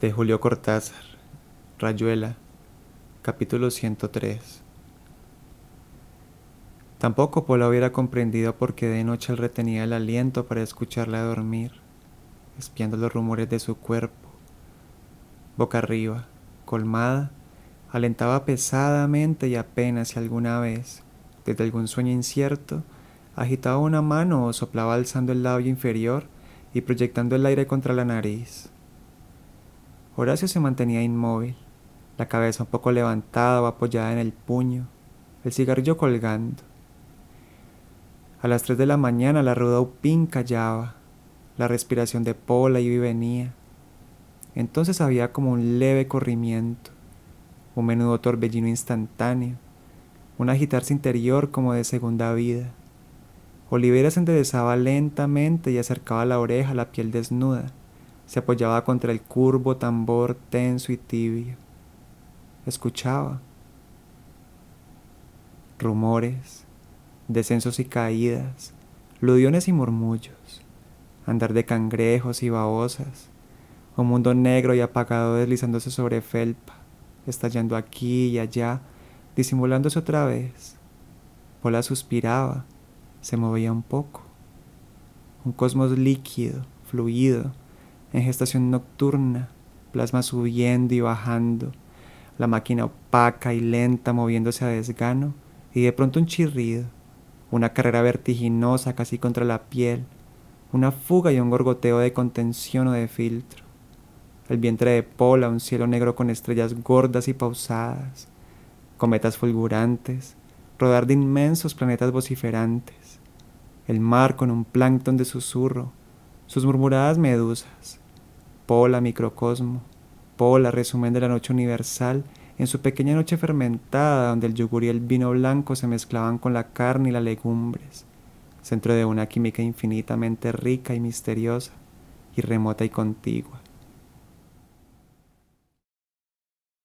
de Julio Cortázar, Rayuela, capítulo 103. Tampoco Pola hubiera comprendido por qué de noche él retenía el aliento para escucharla dormir, espiando los rumores de su cuerpo. Boca arriba, colmada, alentaba pesadamente y apenas si alguna vez, desde algún sueño incierto, agitaba una mano o soplaba alzando el labio inferior y proyectando el aire contra la nariz. Horacio se mantenía inmóvil, la cabeza un poco levantada o apoyada en el puño, el cigarrillo colgando. A las tres de la mañana la ruda Upín callaba, la respiración de Pola iba y venía. Entonces había como un leve corrimiento, un menudo torbellino instantáneo, un agitarse interior como de segunda vida. Olivera se enderezaba lentamente y acercaba la oreja a la piel desnuda se apoyaba contra el curvo tambor tenso y tibio. Escuchaba rumores, descensos y caídas, ludiones y murmullos, andar de cangrejos y babosas, un mundo negro y apagado deslizándose sobre felpa, estallando aquí y allá, disimulándose otra vez. Pola suspiraba, se movía un poco. Un cosmos líquido, fluido, en gestación nocturna, plasma subiendo y bajando, la máquina opaca y lenta moviéndose a desgano, y de pronto un chirrido, una carrera vertiginosa casi contra la piel, una fuga y un gorgoteo de contención o de filtro. El vientre de Pola, un cielo negro con estrellas gordas y pausadas, cometas fulgurantes, rodar de inmensos planetas vociferantes, el mar con un plancton de susurro, sus murmuradas medusas, Pola microcosmo, Pola resumen de la noche universal, en su pequeña noche fermentada donde el yogur y el vino blanco se mezclaban con la carne y las legumbres, centro de una química infinitamente rica y misteriosa, y remota y contigua.